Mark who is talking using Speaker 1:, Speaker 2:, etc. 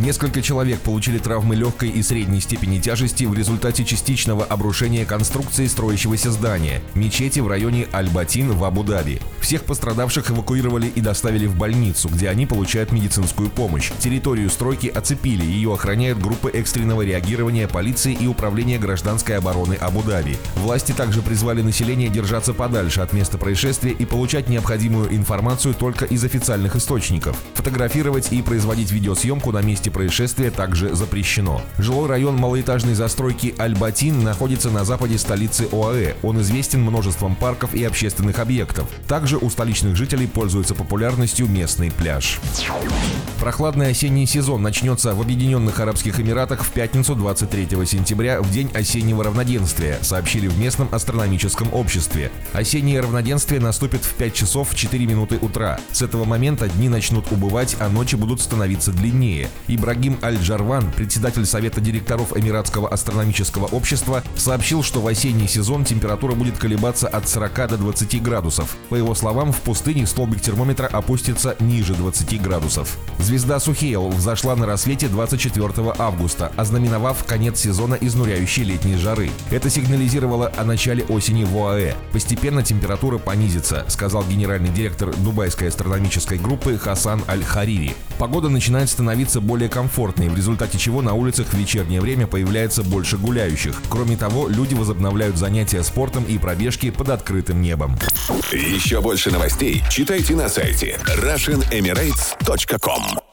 Speaker 1: Несколько человек получили травмы легкой и средней степени тяжести в результате частичного обрушения конструкции строящегося здания – мечети в районе Аль-Батин в Абу-Даби. Всех пострадавших эвакуировали и доставили в больницу, где они получают медицинскую помощь. Территорию стройки оцепили, ее охраняют группы экстренного реагирования полиции и управления гражданской обороны Абу-Даби. Власти также призвали население держаться подальше от места происшествия и получать необходимую информацию только из официальных источников. Фотографировать и производить видеосъемку на месте месте происшествия также запрещено. Жилой район малоэтажной застройки Альбатин находится на западе столицы ОАЭ. Он известен множеством парков и общественных объектов. Также у столичных жителей пользуется популярностью местный пляж. Прохладный осенний сезон начнется в Объединенных Арабских Эмиратах в пятницу 23 сентября в день осеннего равноденствия, сообщили в местном астрономическом обществе. Осеннее равноденствие наступит в 5 часов 4 минуты утра. С этого момента дни начнут убывать, а ночи будут становиться длиннее. И Ибрагим Аль-Джарван, председатель Совета директоров Эмиратского астрономического общества, сообщил, что в осенний сезон температура будет колебаться от 40 до 20 градусов. По его словам, в пустыне столбик термометра опустится ниже 20 градусов. Звезда Сухейл взошла на рассвете 24 августа, ознаменовав конец сезона изнуряющей летней жары. Это сигнализировало о начале осени в ОАЭ. Постепенно температура понизится, сказал генеральный директор Дубайской астрономической группы Хасан Аль-Харири. Погода начинает становиться более комфортной, в результате чего на улицах в вечернее время появляется больше гуляющих. Кроме того, люди возобновляют занятия спортом и пробежки под открытым небом.
Speaker 2: Еще больше новостей читайте на сайте RussianEmirates.com